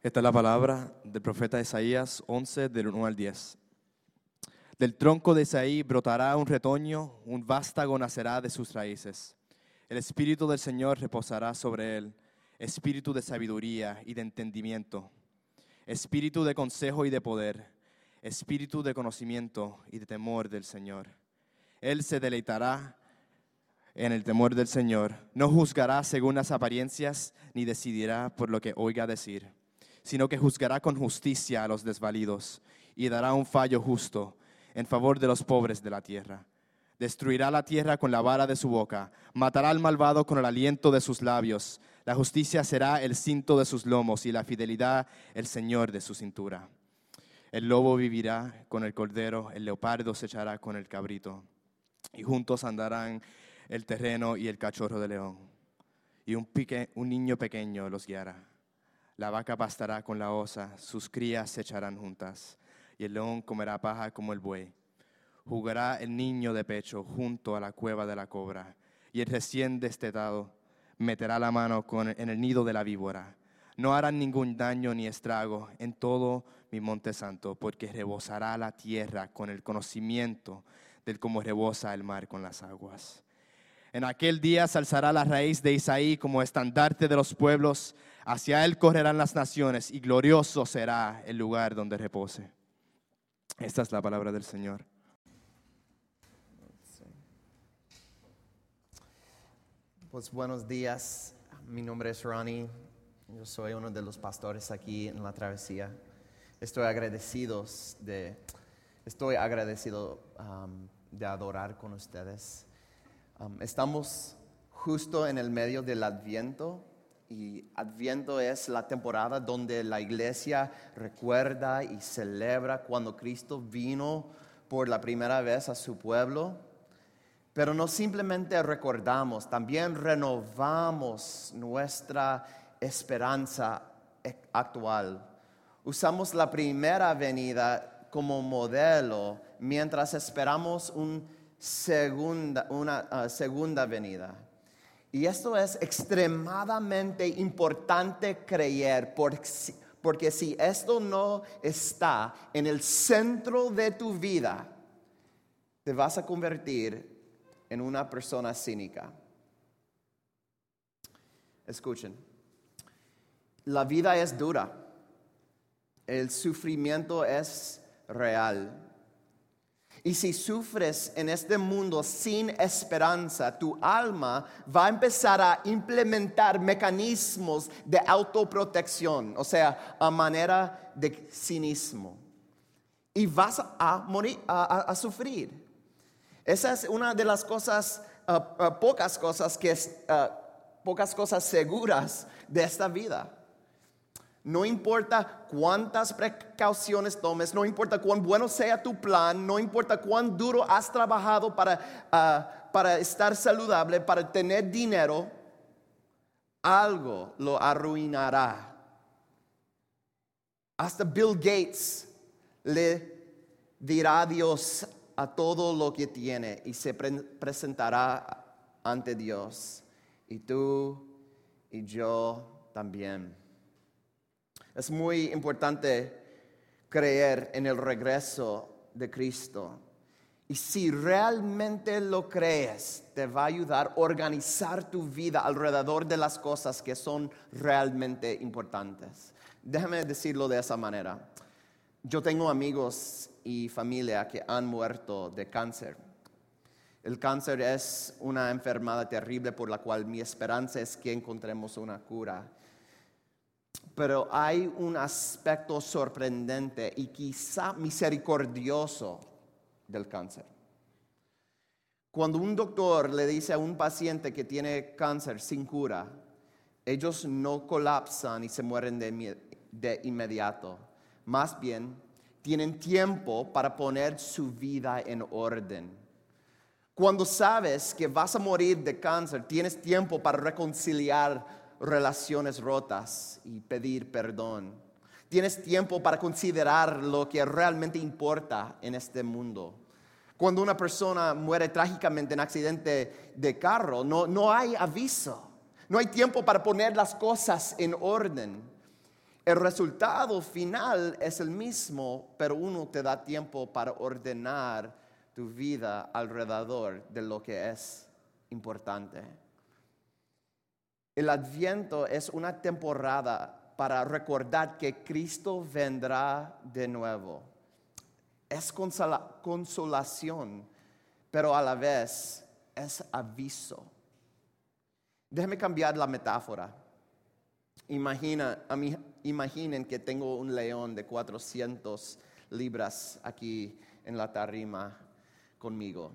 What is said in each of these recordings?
Esta es la palabra del profeta Isaías 11, del 1 al 10. Del tronco de Isaí brotará un retoño, un vástago nacerá de sus raíces. El espíritu del Señor reposará sobre él, espíritu de sabiduría y de entendimiento, espíritu de consejo y de poder, espíritu de conocimiento y de temor del Señor. Él se deleitará en el temor del Señor, no juzgará según las apariencias, ni decidirá por lo que oiga decir, sino que juzgará con justicia a los desvalidos y dará un fallo justo en favor de los pobres de la tierra. Destruirá la tierra con la vara de su boca, matará al malvado con el aliento de sus labios. La justicia será el cinto de sus lomos y la fidelidad el señor de su cintura. El lobo vivirá con el cordero, el leopardo se echará con el cabrito, y juntos andarán el terreno y el cachorro de león. Y un, un niño pequeño los guiará. La vaca pastará con la osa, sus crías se echarán juntas, y el león comerá paja como el buey. Jugará el niño de pecho junto a la cueva de la cobra, y el recién destetado meterá la mano en el nido de la víbora. No harán ningún daño ni estrago en todo mi monte santo, porque rebosará la tierra con el conocimiento del cómo rebosa el mar con las aguas. En aquel día se alzará la raíz de Isaí como estandarte de los pueblos, hacia él correrán las naciones y glorioso será el lugar donde repose. Esta es la palabra del Señor. Pues buenos días, mi nombre es Ronnie, yo soy uno de los pastores aquí en la travesía. Estoy agradecido de, estoy agradecido um, de adorar con ustedes. Um, estamos justo en el medio del Adviento y Adviento es la temporada donde la iglesia recuerda y celebra cuando Cristo vino por la primera vez a su pueblo. Pero no simplemente recordamos, también renovamos nuestra esperanza actual. Usamos la primera venida como modelo mientras esperamos un segunda, una ah, segunda venida. Y esto es extremadamente importante creer, porque, porque si esto no está en el centro de tu vida, te vas a convertir en una persona cínica. Escuchen, la vida es dura, el sufrimiento es real y si sufres en este mundo sin esperanza, tu alma va a empezar a implementar mecanismos de autoprotección, o sea, a manera de cinismo. Y vas a morir, a, sufrir. Esa es una de las cosas, ah, pocas cosas que, uh, pocas cosas seguras de esta vida. No importa cuántas precauciones tomes, no importa cuán bueno sea tu plan, no importa cuán duro has trabajado para, ah, para estar saludable, para tener dinero, algo lo arruinará. Hasta Bill Gates le dirá adiós a todo lo que tiene y se presentará ante Dios. Y tú y yo también. Es muy importante creer en el regreso de Cristo. Y si realmente lo crees, te va a ayudar a organizar tu vida alrededor de las cosas que son realmente importantes. Déjame decirlo de esa manera. Yo tengo amigos y familia que han muerto de cáncer. El cáncer es una enfermedad terrible por la cual mi esperanza es que encontremos una cura pero hay un aspecto sorprendente y quizá misericordioso del cáncer. Cuando un doctor le dice a un paciente que tiene cáncer sin cura, ellos no colapsan y se mueren de, inmediato. Más bien, tienen tiempo para poner su vida en orden. Cuando sabes que vas a morir de cáncer, tienes tiempo para reconciliar relaciones rotas y pedir perdón. Tienes tiempo para considerar lo que realmente importa en este mundo. Cuando una persona muere trágicamente en accidente de carro, no, no hay aviso. No hay tiempo para poner las cosas en orden. El resultado final es el mismo, pero uno te da tiempo para ordenar tu vida alrededor de lo que es importante. El adviento es una temporada para recordar que Cristo vendrá de nuevo. Es consola- consolación, pero a la vez es aviso. Déjeme cambiar la metáfora. Imagina, imaginen que tengo un león de 400 libras aquí en la tarima conmigo.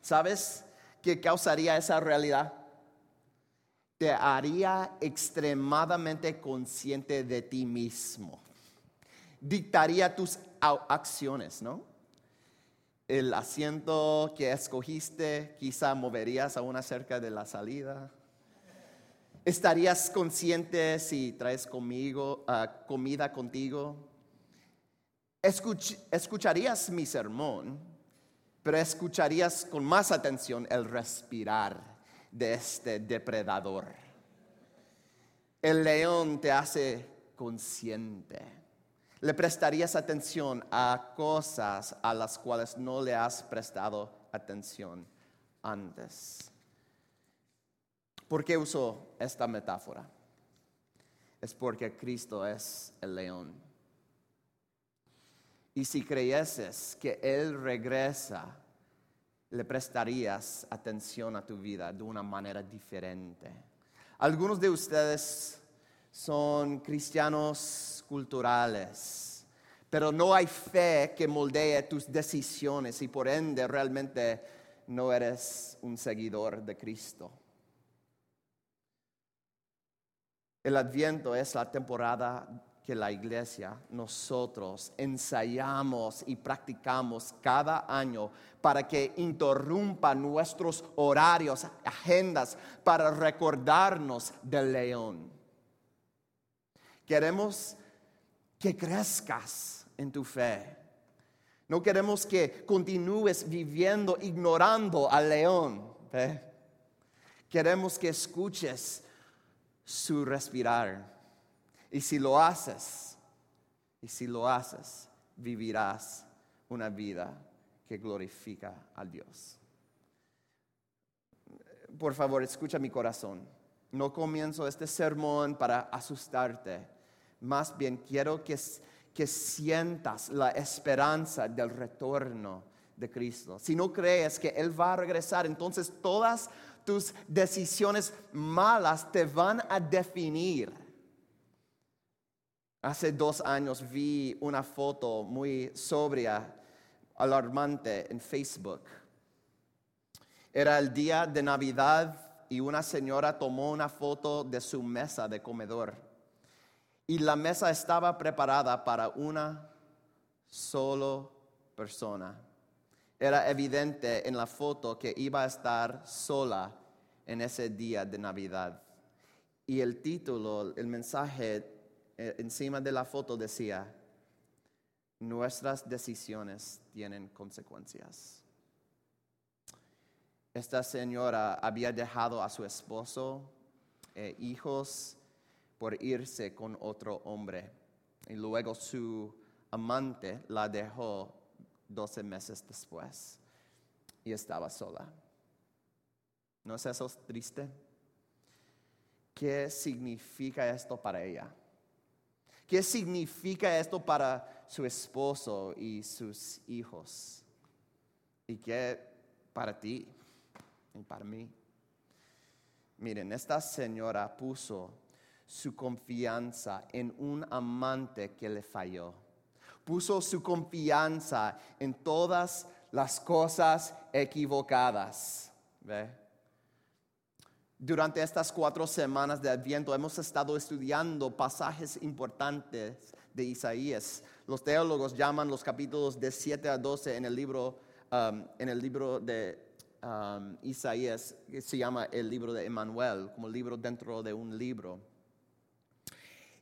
¿Sabes qué causaría esa realidad? Te haría extremadamente consciente de ti mismo. Dictaría tus acciones, ¿no? El asiento que escogiste quizá moverías aún acerca de la salida. ¿Estarías consciente si traes conmigo, ah, comida contigo? Escuch- escucharías mi sermón, pero escucharías con más atención el respirar de este depredador. El león te hace consciente. Le prestarías atención a cosas a las cuales no le has prestado atención antes. ¿Por qué uso esta metáfora? Es porque Cristo es el león. Y si creyeses que Él regresa, le prestarías atención a tu vida de una manera diferente. Algunos de ustedes son cristianos culturales, pero no hay fe que moldee tus decisiones y por ende realmente no eres un seguidor de Cristo. El adviento es la temporada que la iglesia, nosotros ensayamos y practicamos cada año para que interrumpa nuestros horarios, agendas, para recordarnos del león. Queremos que crezcas en tu fe. No queremos que continúes viviendo ignorando al león. Queremos que escuches su respirar. Y si lo haces, y si lo haces, vivirás una vida que glorifica a Dios. Por favor, escucha mi corazón. No comienzo este sermón para asustarte. Más bien quiero que, que sientas la esperanza del retorno de Cristo. Si no crees que Él va a regresar, entonces todas tus decisiones malas te van a definir. Hace dos años vi una foto muy sobria, alarmante en Facebook. Era el día de Navidad y una señora tomó una foto de su mesa de comedor. Y la mesa estaba preparada para una solo persona. Era evidente en la foto que iba a estar sola en ese día de Navidad. Y el título, el mensaje encima de la foto decía, nuestras decisiones tienen consecuencias. Esta señora había dejado a su esposo, e hijos, por irse con otro hombre. Y luego su amante la dejó 12 meses después y estaba sola. ¿No es eso triste? ¿Qué significa esto para ella? ¿Qué significa esto para su esposo y sus hijos? ¿Y qué para ti y para mí? Miren, esta señora puso su confianza en un amante que le falló. Puso su confianza en todas las cosas equivocadas. ¿Ve? Durante estas cuatro semanas de Adviento hemos estado estudiando pasajes importantes de Isaías. Los teólogos llaman los capítulos de 7 a 12 en el libro, um, en el libro de um, Isaías, que se llama el libro de Emmanuel, como libro dentro de un libro.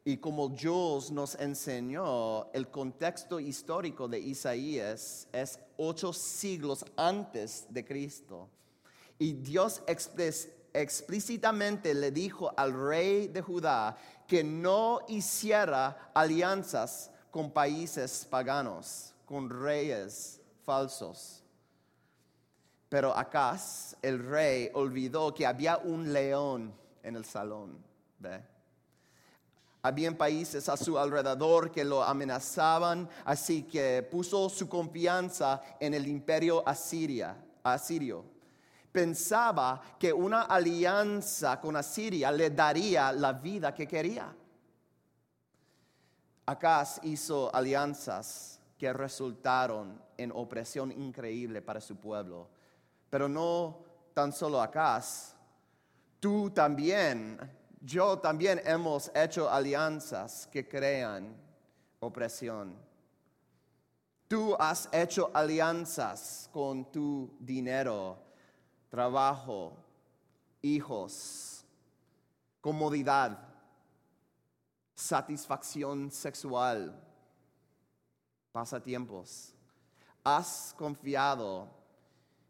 Y como Jules nos enseñó, el contexto histórico de Isaías es ocho siglos antes de Cristo. Y Dios expres- explícitamente le dijo al rey de Judá que no hiciera alianzas con países paganos, con reyes falsos. Pero Acaz, el rey, olvidó que había un león en el salón. ¿ve? Habían países a su alrededor que lo amenazaban, así que puso su confianza en el imperio asiria, asirio. Pensaba que una alianza con Asiria le daría la vida que quería. Acaz hizo alianzas que resultaron en opresión increíble para su pueblo. Pero no tan solo Acaz, tú también, yo también hemos hecho alianzas que crean opresión. Tú has hecho alianzas con tu dinero, trabajo, hijos, comodidad, satisfacción sexual, pasatiempos. Has confiado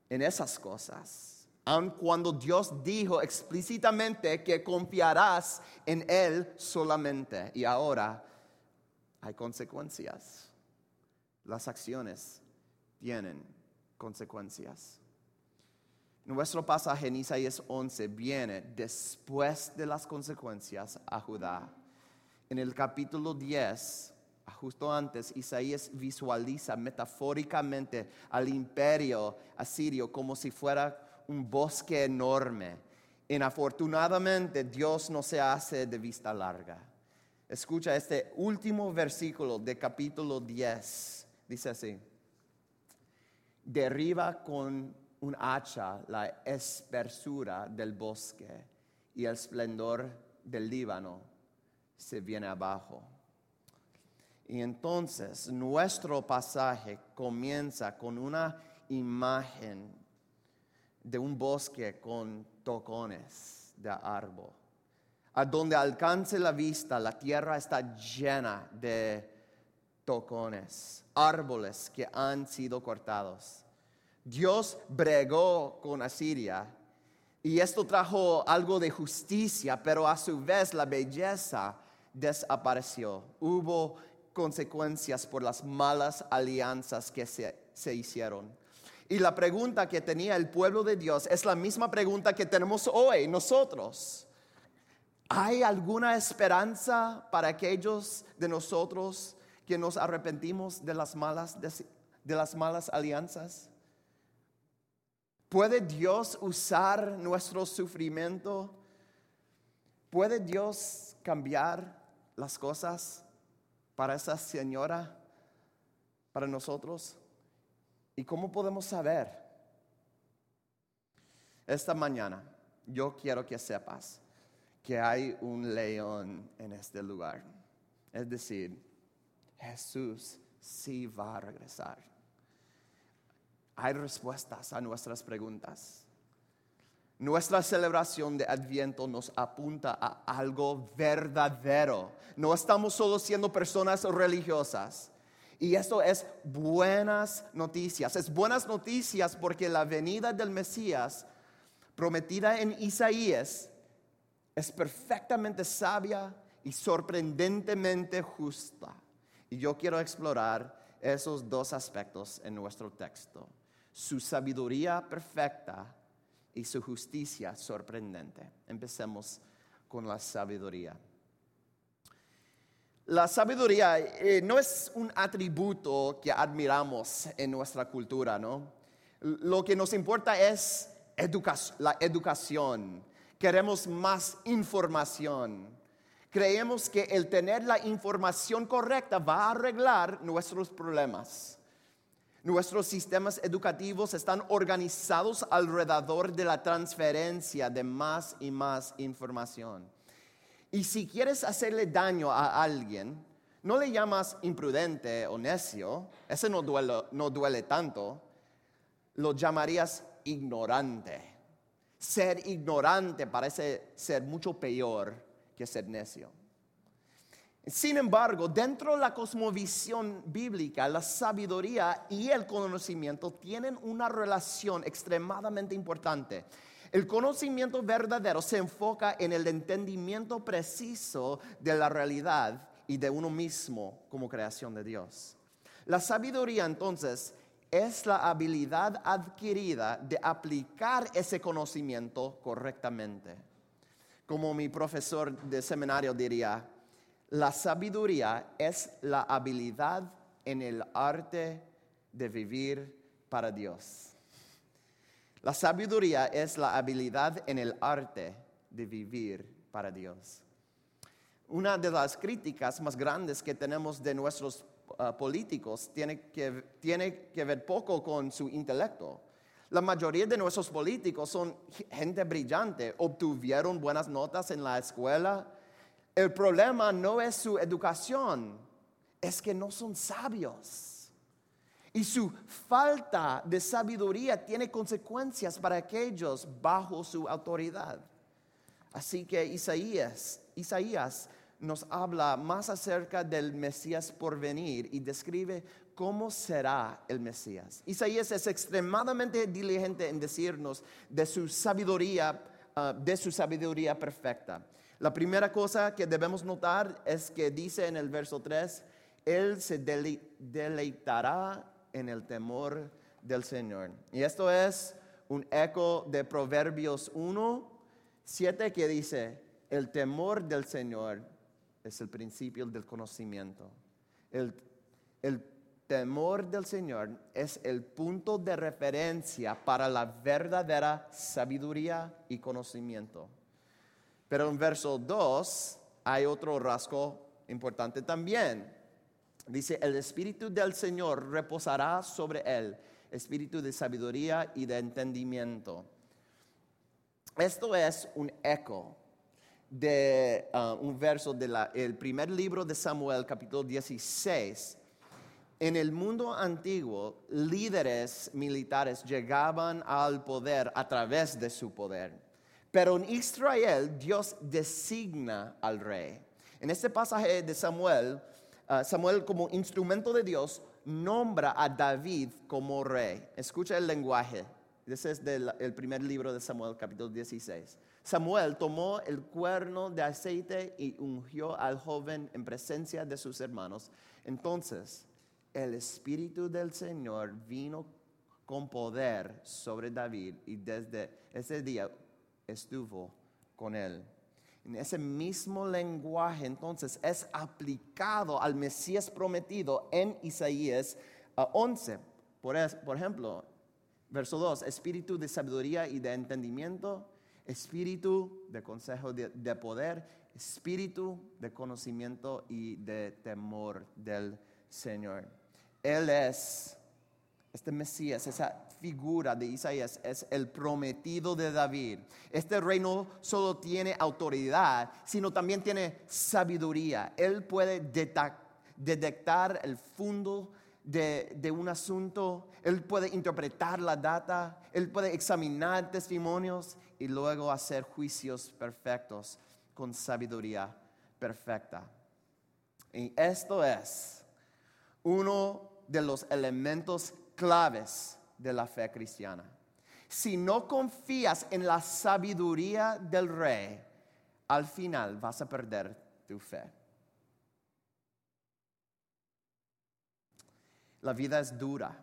en esas cosas, aun cuando Dios dijo explícitamente que confiarás en Él solamente. Y ahora hay consecuencias. Las acciones tienen consecuencias. Nuestro pasaje en Isaías 11 viene después de las consecuencias a Judá. En el capítulo 10, justo antes, Isaías visualiza metafóricamente al imperio asirio como si fuera un bosque enorme. Inafortunadamente, Dios no se hace de vista larga. Escucha este último versículo de capítulo 10. Dice así. Derriba con un hacha la espesura del bosque y el esplendor del Líbano se viene abajo. Y entonces nuestro pasaje comienza con una imagen de un bosque con tocones de árbol. A donde alcance la vista, la tierra está llena de tocones, árboles que han sido cortados. Dios bregó con Asiria y esto trajo algo de justicia, pero a su vez la belleza desapareció. Hubo consecuencias por las malas alianzas que se, se, hicieron. Y la pregunta que tenía el pueblo de Dios es la misma pregunta que tenemos hoy nosotros. ¿Hay alguna esperanza para aquellos de nosotros que nos arrepentimos de las malas, de las malas alianzas? ¿Puede Dios usar nuestro sufrimiento? ¿Puede Dios cambiar las cosas para esa señora, para nosotros? ¿Y cómo podemos saber? Esta mañana yo quiero que sepas que hay un león en este lugar. Es decir, Jesús sí va a regresar hay respuestas a nuestras preguntas. Nuestra celebración de Adviento nos apunta a algo verdadero. No estamos solo siendo personas religiosas. Y eso es buenas noticias. Es buenas noticias porque la venida del Mesías, prometida en Isaías, es perfectamente sabia y sorprendentemente justa. Y yo quiero explorar esos dos aspectos en nuestro texto su sabiduría perfecta y su justicia sorprendente. Empecemos con la sabiduría. La sabiduría eh, no es un atributo que admiramos en nuestra cultura, ¿no? Lo que nos importa es la educación. Queremos más información. Creemos que el tener la información correcta va a arreglar nuestros problemas. Nuestros sistemas educativos están organizados alrededor de la transferencia de más y más información. Y si quieres hacerle daño a alguien, no le llamas imprudente o necio, ese no duele, no duele tanto, lo llamarías ignorante. Ser ignorante parece ser mucho peor que ser necio. Sin embargo, dentro de la cosmovisión bíblica, la sabiduría y el conocimiento tienen una relación extremadamente importante. El conocimiento verdadero se enfoca en el entendimiento preciso de la realidad y de uno mismo como creación de Dios. La sabiduría entonces es la habilidad adquirida de aplicar ese conocimiento correctamente. Como mi profesor de seminario diría, la sabiduría es la habilidad en el arte de vivir para Dios. La sabiduría es la habilidad en el arte de vivir para Dios. Una de las críticas más grandes que tenemos de nuestros uh, políticos tiene que, tiene que ver poco con su intelecto. La mayoría de nuestros políticos son gente brillante, obtuvieron buenas notas en la escuela. El problema no es su educación, es que no son sabios. Y su falta de sabiduría tiene consecuencias para aquellos bajo su autoridad. Así que Isaías, Isaías nos habla más acerca del Mesías por venir y describe cómo será el Mesías. Isaías es extremadamente diligente en decirnos de su sabiduría, ah, de su sabiduría perfecta. La primera cosa que debemos notar es que dice en el verso 3, Él se deleitará en el temor del Señor. Y esto es un eco de Proverbios 1, 7 que dice, el temor del Señor es el principio del conocimiento. El, el temor del Señor es el punto de referencia para la verdadera sabiduría y conocimiento. Pero en verso 2 hay otro rasgo importante también. Dice, el Espíritu del Señor reposará sobre él, espíritu de sabiduría y de entendimiento. Esto es un eco de uh, un verso del primer libro de Samuel, capítulo 16. En el mundo antiguo, líderes militares llegaban al poder a través de su poder. Pero en Israel, Dios designa al rey. En este pasaje de Samuel, Ah, Samuel como instrumento de Dios nombra a David como rey. Escucha el lenguaje. Ese es del el primer libro de Samuel, capítulo 16. Samuel tomó el cuerno de aceite y ungió al joven en presencia de sus hermanos. Entonces, el Espíritu del Señor vino con poder sobre David y desde ese día estuvo con él en ese mismo lenguaje entonces es aplicado al Mesías prometido en Isaías 11. Por, por ejemplo, verso 2, espíritu de sabiduría y de entendimiento, espíritu de consejo de, de poder, espíritu de conocimiento y de temor del Señor. Él es, este Mesías, esa figura de Isaías es el prometido de David. Este reino solo tiene autoridad, sino también tiene sabiduría. Él puede detectar el fondo de, de, un asunto, él puede interpretar la data, él puede examinar testimonios y luego hacer juicios perfectos con sabiduría perfecta. Y esto es uno de los elementos claves de la fe cristiana. Si no confías en la sabiduría del rey, al final vas a perder tu fe. La vida es dura.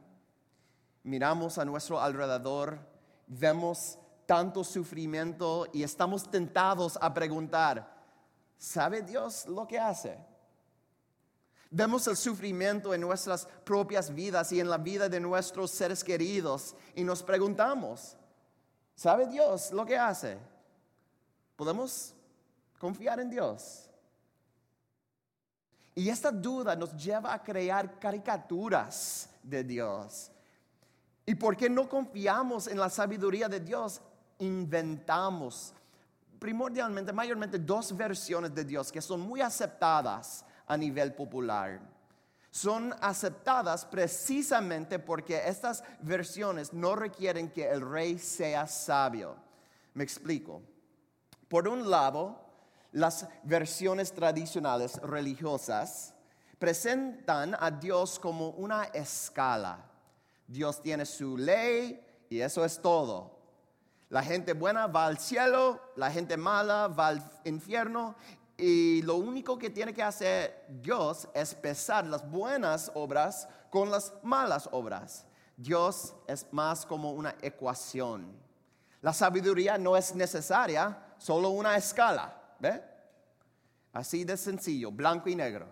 Miramos a nuestro alrededor, vemos tanto sufrimiento y estamos tentados a preguntar, ¿sabe Dios lo que hace? Vemos el sufrimiento en nuestras propias vidas y en la vida de nuestros seres queridos y nos preguntamos, ¿sabe Dios lo que hace? ¿Podemos confiar en Dios? Y esta duda nos lleva a crear caricaturas de Dios. ¿Y por qué no confiamos en la sabiduría de Dios? Inventamos primordialmente, mayormente dos versiones de Dios que son muy aceptadas a nivel popular. Son aceptadas precisamente porque estas versiones no requieren que el rey sea sabio. Me explico. Por un lado, las versiones tradicionales religiosas presentan a Dios como una escala. Dios tiene su ley y eso es todo. La gente buena va al cielo, la gente mala va al infierno y lo único que tiene que hacer Dios es pesar las buenas obras con las malas obras. Dios es más como una ecuación. La sabiduría no es necesaria, solo una escala. ¿Ve? Así de sencillo, blanco y negro.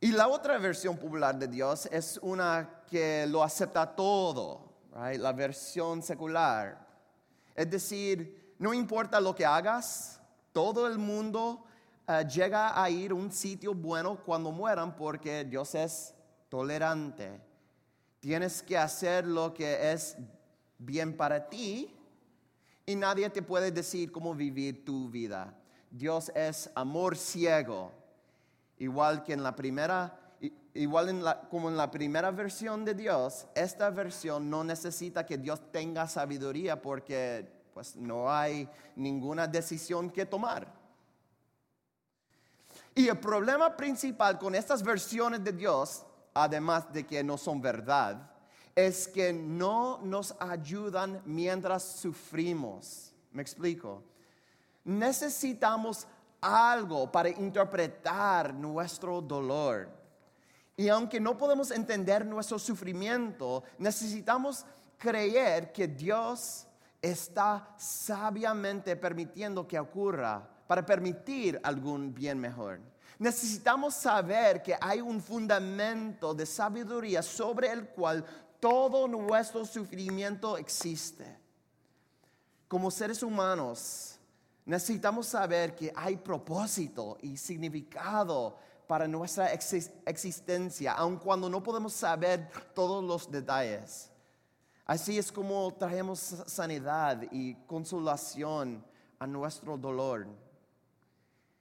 Y la otra versión popular de Dios es una que lo acepta todo, la versión secular. Es decir, no importa lo que hagas, todo el mundo eh, llega a ir a un sitio bueno cuando mueran porque Dios es tolerante. Tienes que hacer lo que es bien para ti y nadie te puede decir cómo vivir tu vida. Dios es amor ciego, igual que en la primera igual como en la primera versión de Dios, esta versión no necesita que Dios tenga sabiduría porque pues no hay ninguna decisión que tomar. Y el problema principal con estas versiones de Dios, además de que no son verdad, es que no nos ayudan mientras sufrimos. ¿Me explico? Necesitamos algo para interpretar nuestro dolor. Y aunque no podemos entender nuestro sufrimiento, necesitamos creer que Dios está sabiamente permitiendo que ocurra para permitir algún bien mejor. Necesitamos saber que hay un fundamento de sabiduría sobre el cual todo nuestro sufrimiento existe. Como seres humanos, necesitamos saber que hay propósito y significado para nuestra existencia, aun cuando no podemos saber todos los detalles. Así es como traemos sanidad y consolación a nuestro dolor.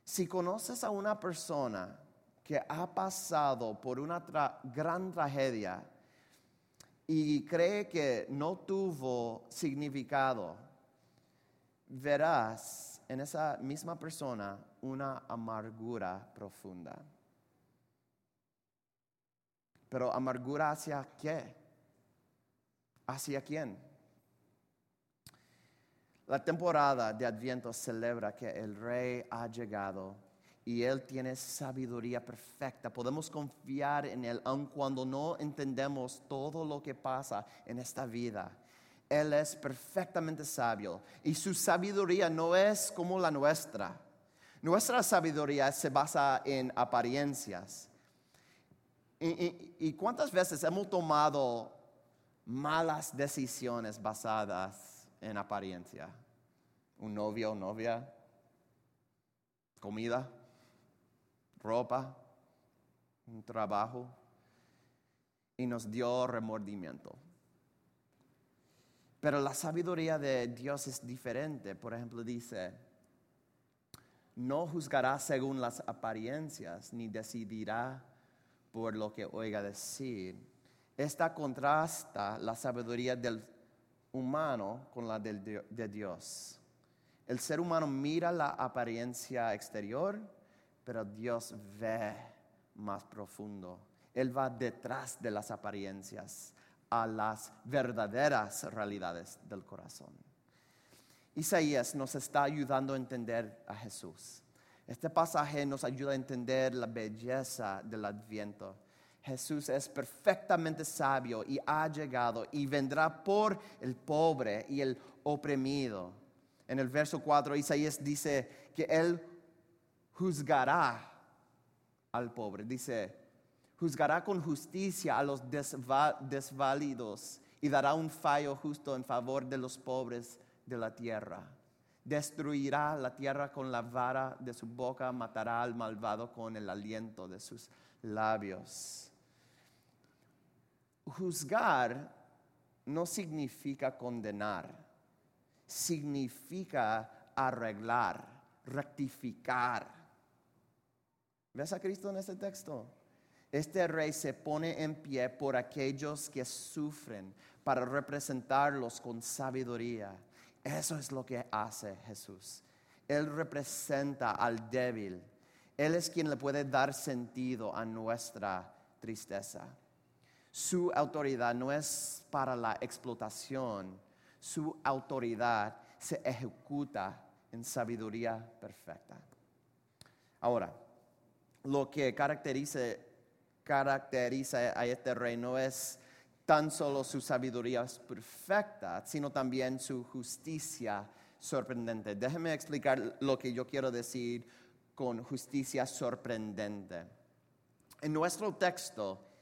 Si conoces a una persona que ha pasado por una gran tragedia y cree que no tuvo significado, verás en esa misma persona una amargura profunda. Pero amargura hacia qué? ¿Hacia quién? La temporada de Adviento celebra que el rey ha llegado y él tiene sabiduría perfecta. Podemos confiar en él aun cuando no entendemos todo lo que pasa en esta vida. Él es perfectamente sabio y su sabiduría no es como la nuestra. Nuestra sabiduría se basa en apariencias. ¿Y, y cuántas veces hemos tomado malas decisiones basadas en apariencia. Un novio o novia, comida, ropa, un trabajo, y nos dio remordimiento. Pero la sabiduría de Dios es diferente. Por ejemplo, dice, no juzgará según las apariencias, ni decidirá por lo que oiga decir esta contrasta la sabiduría del humano con la de Dios. El ser humano mira la apariencia exterior, pero Dios ve más profundo. Él va detrás de las apariencias a las verdaderas realidades del corazón. Isaías nos está ayudando a entender a Jesús. Este pasaje nos ayuda a entender la belleza del adviento Jesús es perfectamente sabio y ha llegado y vendrá por el pobre y el oprimido. En el verso 4 Isaías dice que Él juzgará al pobre. Dice, juzgará con justicia a los desvalidos y dará un fallo justo en favor de los pobres de la tierra. Destruirá la tierra con la vara de su boca, matará al malvado con el aliento de sus labios. Juzgar no significa condenar, significa arreglar, rectificar. ¿Ves a Cristo en este texto? Este rey se pone en pie por aquellos que sufren para representarlos con sabiduría. Eso es lo que hace Jesús. Él representa al débil. Él es quien le puede dar sentido a nuestra tristeza. Su autoridad no es para la explotación, su autoridad se ejecuta en sabiduría perfecta. Ahora, lo que caracteriza, a este rey no es tan solo su sabiduría perfecta, sino también su justicia sorprendente. Déjeme explicar lo que yo quiero decir con justicia sorprendente. En nuestro texto,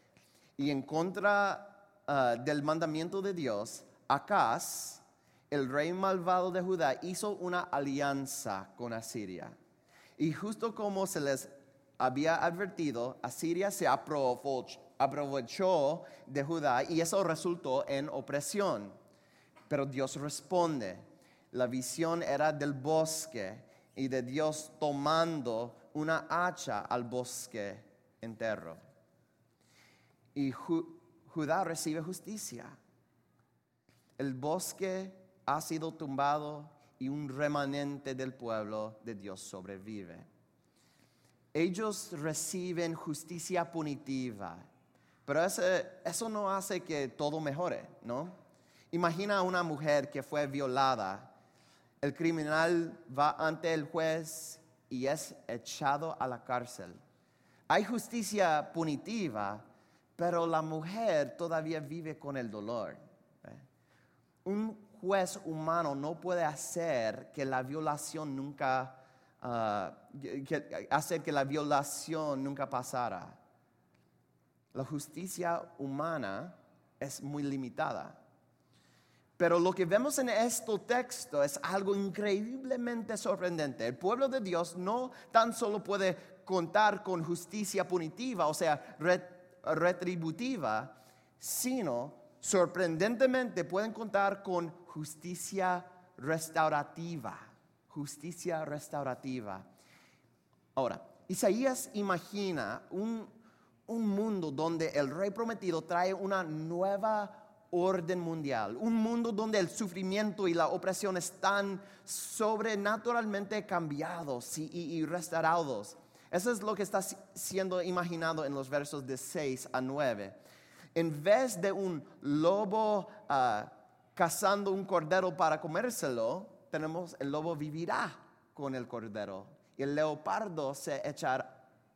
y en contra ah, del mandamiento de Dios, Acaz, el rey malvado de Judá, hizo una alianza con Asiria. Y justo como se les había advertido, Asiria se aprovechó de Judá y eso resultó en opresión. Pero Dios responde. La visión era del bosque y de Dios tomando una hacha al bosque entero. Y Judá recibe justicia. El bosque ha sido tumbado y un remanente del pueblo de Dios sobrevive. Ellos reciben justicia punitiva, pero eso no hace que todo mejore, ¿no? Imagina a una mujer que fue violada el criminal va ante el juez y es echado a la cárcel. Hay justicia punitiva, pero la mujer todavía vive con el dolor. ¿eh? Un juez humano no puede hacer que la violación nunca, ah, hacer que la violación nunca pasara. La justicia humana es muy limitada. Pero lo que vemos en este texto es algo increíblemente sorprendente. El pueblo de Dios no tan solo puede contar con justicia punitiva, o sea, retributiva, sino sorprendentemente pueden contar con justicia restaurativa. Justicia restaurativa. Ahora, Isaías imagina un, un mundo donde el rey prometido trae una nueva orden mundial, un mundo donde el sufrimiento y la opresión están sobrenaturalmente cambiados y, restaurados. Eso es lo que está siendo imaginado en los versos de 6 a 9. En vez de un lobo ah, cazando un cordero para comérselo, tenemos el lobo vivirá con el cordero y el leopardo se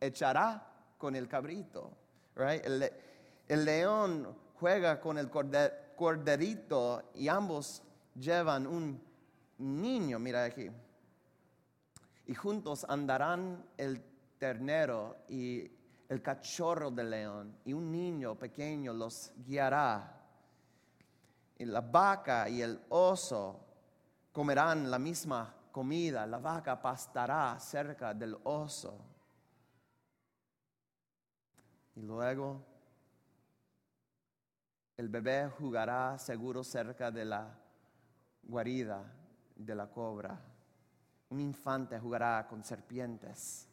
echará con el cabrito. el león juega con el corderito y ambos llevan un niño, mira aquí. Y juntos andarán el ternero y el cachorro del león, y un niño pequeño los guiará. Y la vaca y el oso comerán la misma comida, la vaca pastará cerca del oso. Y luego el bebé jugará seguro cerca de la guarida de la cobra. Un infante jugará con serpientes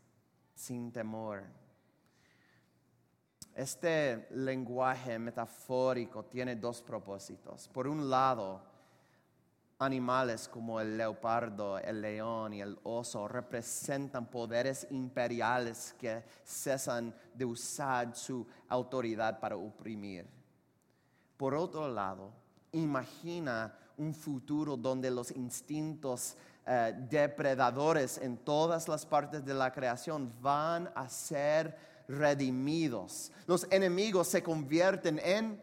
sin temor. Este lenguaje metafórico tiene dos propósitos. Por un lado, animales como el leopardo, el león y el oso representan poderes imperiales que cesan de usar su autoridad para oprimir por otro lado, imagina un futuro donde los instintos eh, depredadores en todas las partes de la creación van a ser redimidos. Los enemigos se convierten en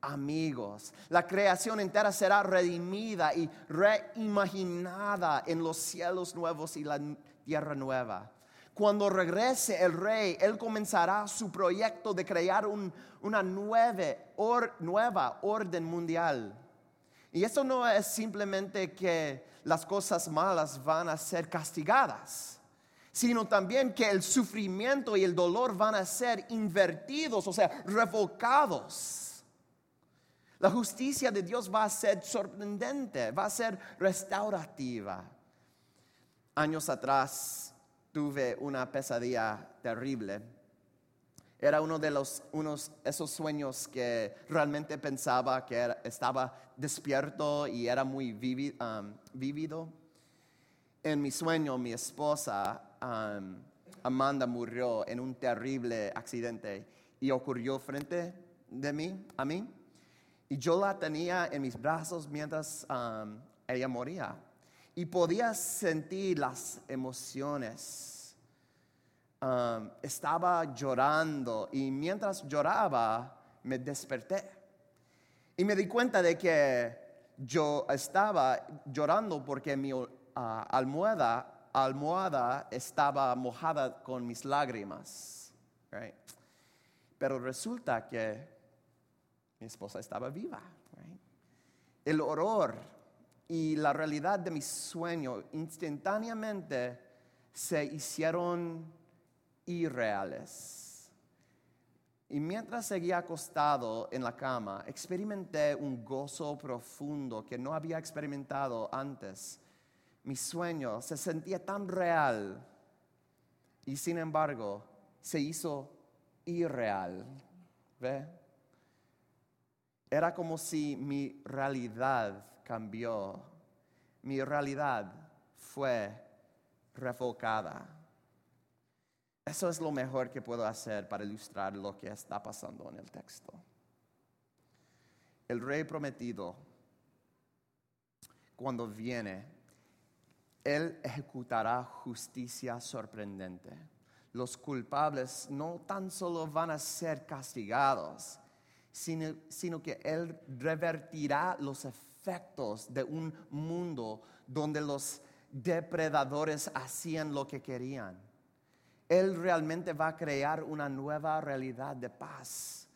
amigos. La creación entera será redimida y reimaginada en los cielos nuevos y la tierra nueva. Cuando regrese el rey, él comenzará su proyecto de crear una nueva orden mundial. Y eso no es simplemente que las cosas malas van a ser castigadas, sino también que el sufrimiento y el dolor van a ser invertidos, o sea, revocados. La justicia de Dios va a ser sorprendente, va a ser restaurativa. Años atrás tuve una pesadilla terrible. Era uno de los, unos, esos sueños que realmente pensaba que estaba despierto y era muy um, vívido. En mi sueño, mi esposa um, Amanda murió en un terrible accidente y ocurrió frente de mí, a mí. Y yo la tenía en mis brazos mientras um, ella moría. Y podía sentir las emociones. Um, estaba llorando y mientras lloraba me desperté. Y me di cuenta de que yo estaba llorando porque mi uh, almohada, almohada estaba mojada con mis lágrimas. right? Pero resulta que mi esposa estaba viva. right? El horror y la realidad de mi sueño instantáneamente se hicieron irreales. Y mientras seguía acostado en la cama, experimenté un gozo profundo que no había experimentado antes. Mi sueño se sentía tan real y sin embargo se hizo irreal. ¿Ve? Era como si mi realidad cambió. Mi realidad fue revocada. Eso es lo mejor que puedo hacer para ilustrar lo que está pasando en el texto. El rey prometido, cuando viene, él ejecutará justicia sorprendente. Los culpables no tan solo van a ser castigados, sino, sino que Él revertirá los efectos de un mundo donde los depredadores hacían lo que querían. Él realmente va a crear una nueva realidad de paz,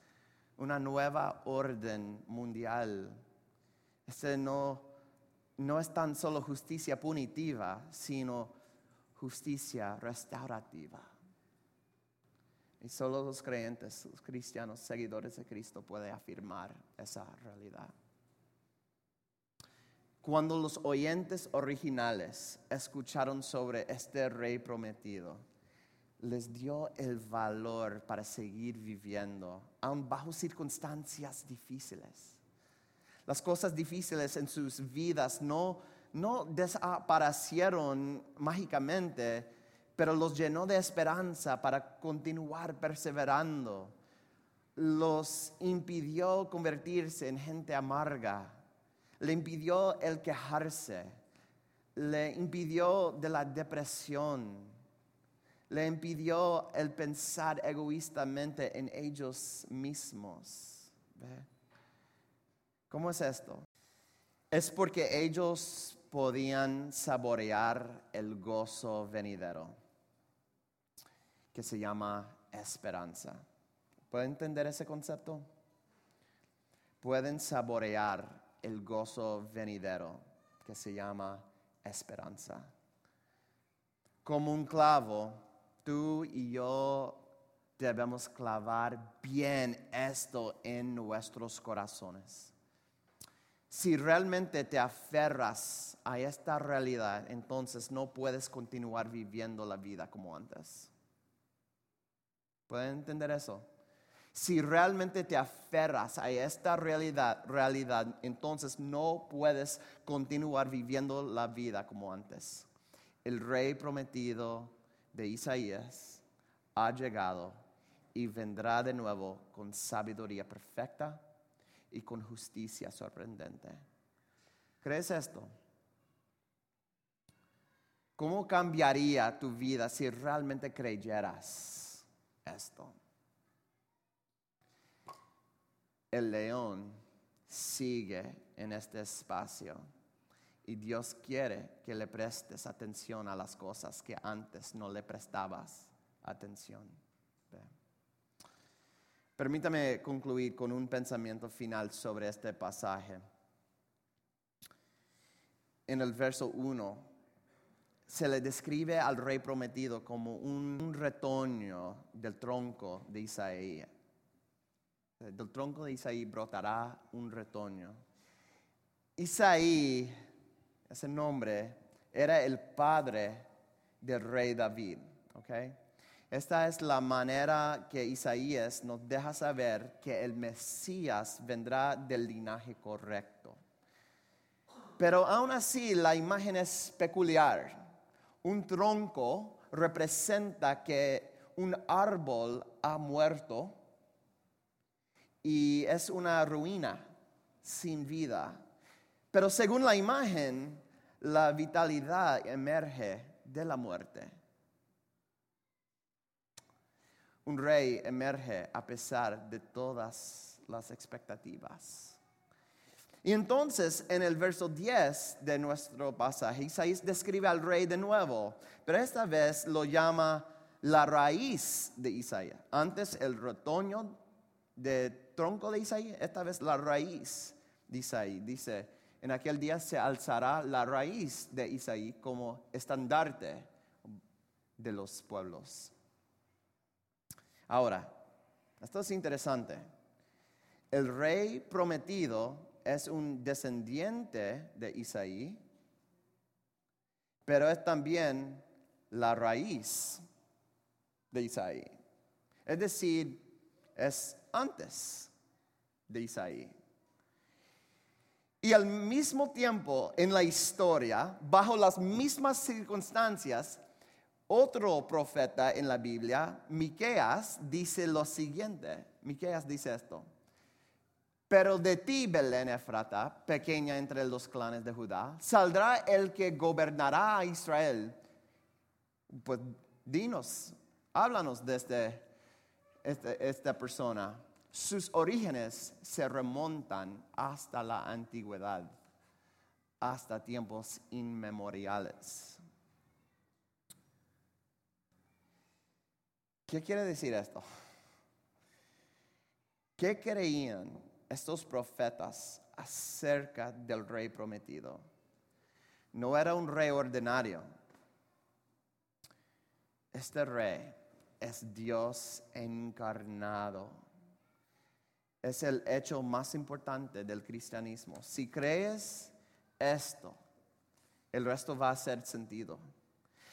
una nueva orden mundial. Este no, no es tan solo justicia punitiva, sino justicia restaurativa. Y solo los creyentes, los cristianos, seguidores de Cristo pueden afirmar esa realidad. Cuando los oyentes originales escucharon sobre este rey prometido, les dio el valor para seguir viviendo, aun bajo circunstancias difíciles. Las cosas difíciles en sus vidas no, no desaparecieron mágicamente, pero los llenó de esperanza para continuar perseverando. Los impidió convertirse en gente amarga. Le impidió el quejarse. Le impidió de la depresión. Le impidió el pensar egoístamente en ellos mismos. ¿Cómo es esto? Es porque ellos podían saborear el gozo venidero, que se llama esperanza. ¿Pueden entender ese concepto? Pueden saborear el gozo venidero, que se llama esperanza. Como un clavo, tú y yo debemos clavar bien esto en nuestros corazones. Si realmente te aferras a esta realidad, entonces no puedes continuar viviendo la vida como antes. ¿Pueden entender eso? Si realmente te aferras a esta realidad, realidad, entonces no puedes continuar viviendo la vida como antes. El rey prometido de Isaías ha llegado y vendrá de nuevo con sabiduría perfecta y con justicia sorprendente. ¿Crees esto? ¿Cómo cambiaría tu vida si realmente creyeras esto? El león sigue en este espacio y Dios quiere que le prestes atención a las cosas que antes no le prestabas atención. Permítame concluir con un pensamiento final sobre este pasaje. En el verso 1 se le describe al rey prometido como un retoño del tronco de Isaí. Del tronco de Isaí brotará un retoño. Isaí, ese nombre, era el padre del rey David. ¿okay? Esta es la manera que Isaías nos deja saber que el Mesías vendrá del linaje correcto. Pero aún así la imagen es peculiar. Un tronco representa que un árbol ha muerto y es una ruina. sin vida. Pero según la imagen, la vitalidad emerge de la muerte. Un rey emerge a pesar de todas las expectativas. Y entonces en el verso 10 de nuestro pasaje, Isaías describe al rey de nuevo, pero esta vez lo llama la raíz de Isaías. Antes el retoño de tronco de Isaías, esta vez la raíz de Isaías. Dice, en aquel día se alzará la raíz de Isaí como estandarte de los pueblos. Ahora, esto es interesante. El rey prometido es un descendiente de Isaí, pero es también la raíz de Isaí. Es decir, es antes de Isaí. Y al mismo tiempo, en la historia, bajo las mismas circunstancias, otro profeta en la Biblia, Miqueas, dice lo siguiente. Miqueas dice esto. Pero de ti, Belén Efrata, pequeña entre los clanes de Judá, saldrá el que gobernará a Israel. Pues dinos, háblanos de este, este esta persona sus orígenes se remontan hasta la antigüedad, hasta tiempos inmemoriales. ¿Qué quiere decir esto? ¿Qué creían estos profetas acerca del rey prometido? No era un rey ordinario. Este rey es Dios encarnado es el hecho más importante del cristianismo. Si crees esto, el resto va a hacer sentido.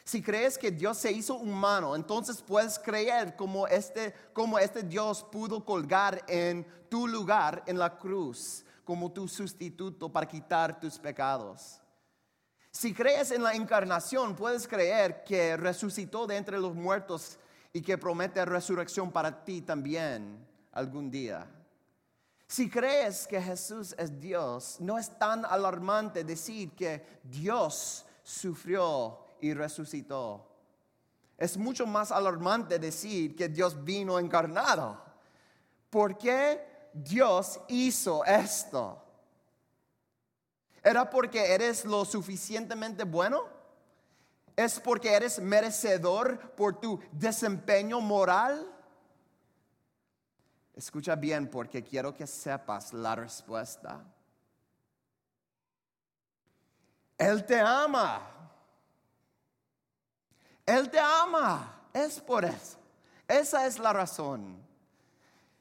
Si crees que Dios se hizo humano, entonces puedes creer como este, como este Dios pudo colgar en tu lugar en la cruz como tu sustituto para quitar tus pecados. Si crees en la encarnación, puedes creer que resucitó de entre los muertos y que promete resurrección para ti también algún día. Si crees que Jesús es Dios, no es tan alarmante decir que Dios sufrió y resucitó. Es mucho más alarmante decir que Dios vino encarnado. ¿Por qué Dios hizo esto? ¿Era porque eres lo suficientemente bueno? ¿Es porque eres merecedor por tu desempeño moral? Escucha bien porque quiero que sepas la respuesta. Él te ama. Él te ama. Es por eso. Esa es la razón.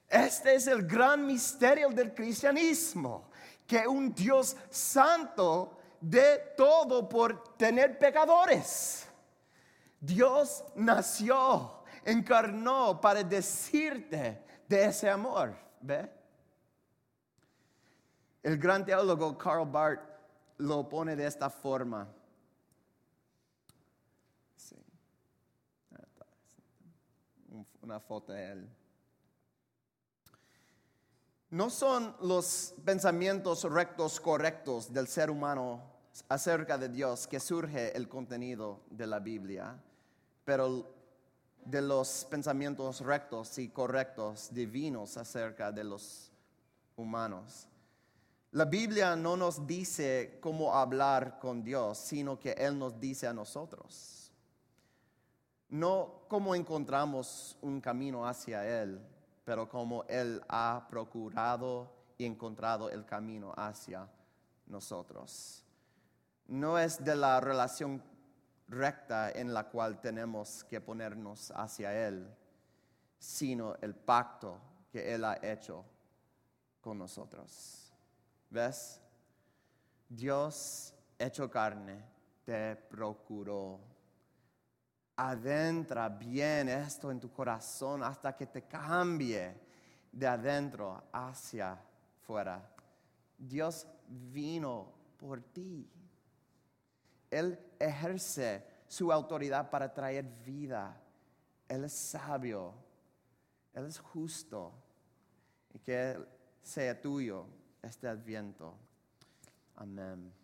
Este es el gran misterio del cristianismo, que un Dios santo de todo por tener pecadores. Dios nació, encarnó para decirte de ese amor. ¿Ve? El gran teólogo Karl Barth lo pone de esta forma. Una foto de él. No son los pensamientos rectos correctos del ser humano acerca de Dios que surge el contenido de la Biblia, pero de los pensamientos rectos y correctos divinos acerca de los humanos. La Biblia no nos dice cómo hablar con Dios, sino que Él nos dice a nosotros. No cómo encontramos un camino hacia Él, pero cómo Él ha procurado y encontrado el camino hacia nosotros. No es de la relación recta en la cual tenemos que ponernos hacia Él, sino el pacto que Él ha hecho con nosotros. ¿Ves? Dios hecho carne te procuró. Adentra bien esto en tu corazón hasta que te cambie de adentro hacia fuera. Dios vino por ti. Él ejerce su autoridad para traer vida. Él es sabio. Él es justo. Y que sea tuyo este adviento. Amén.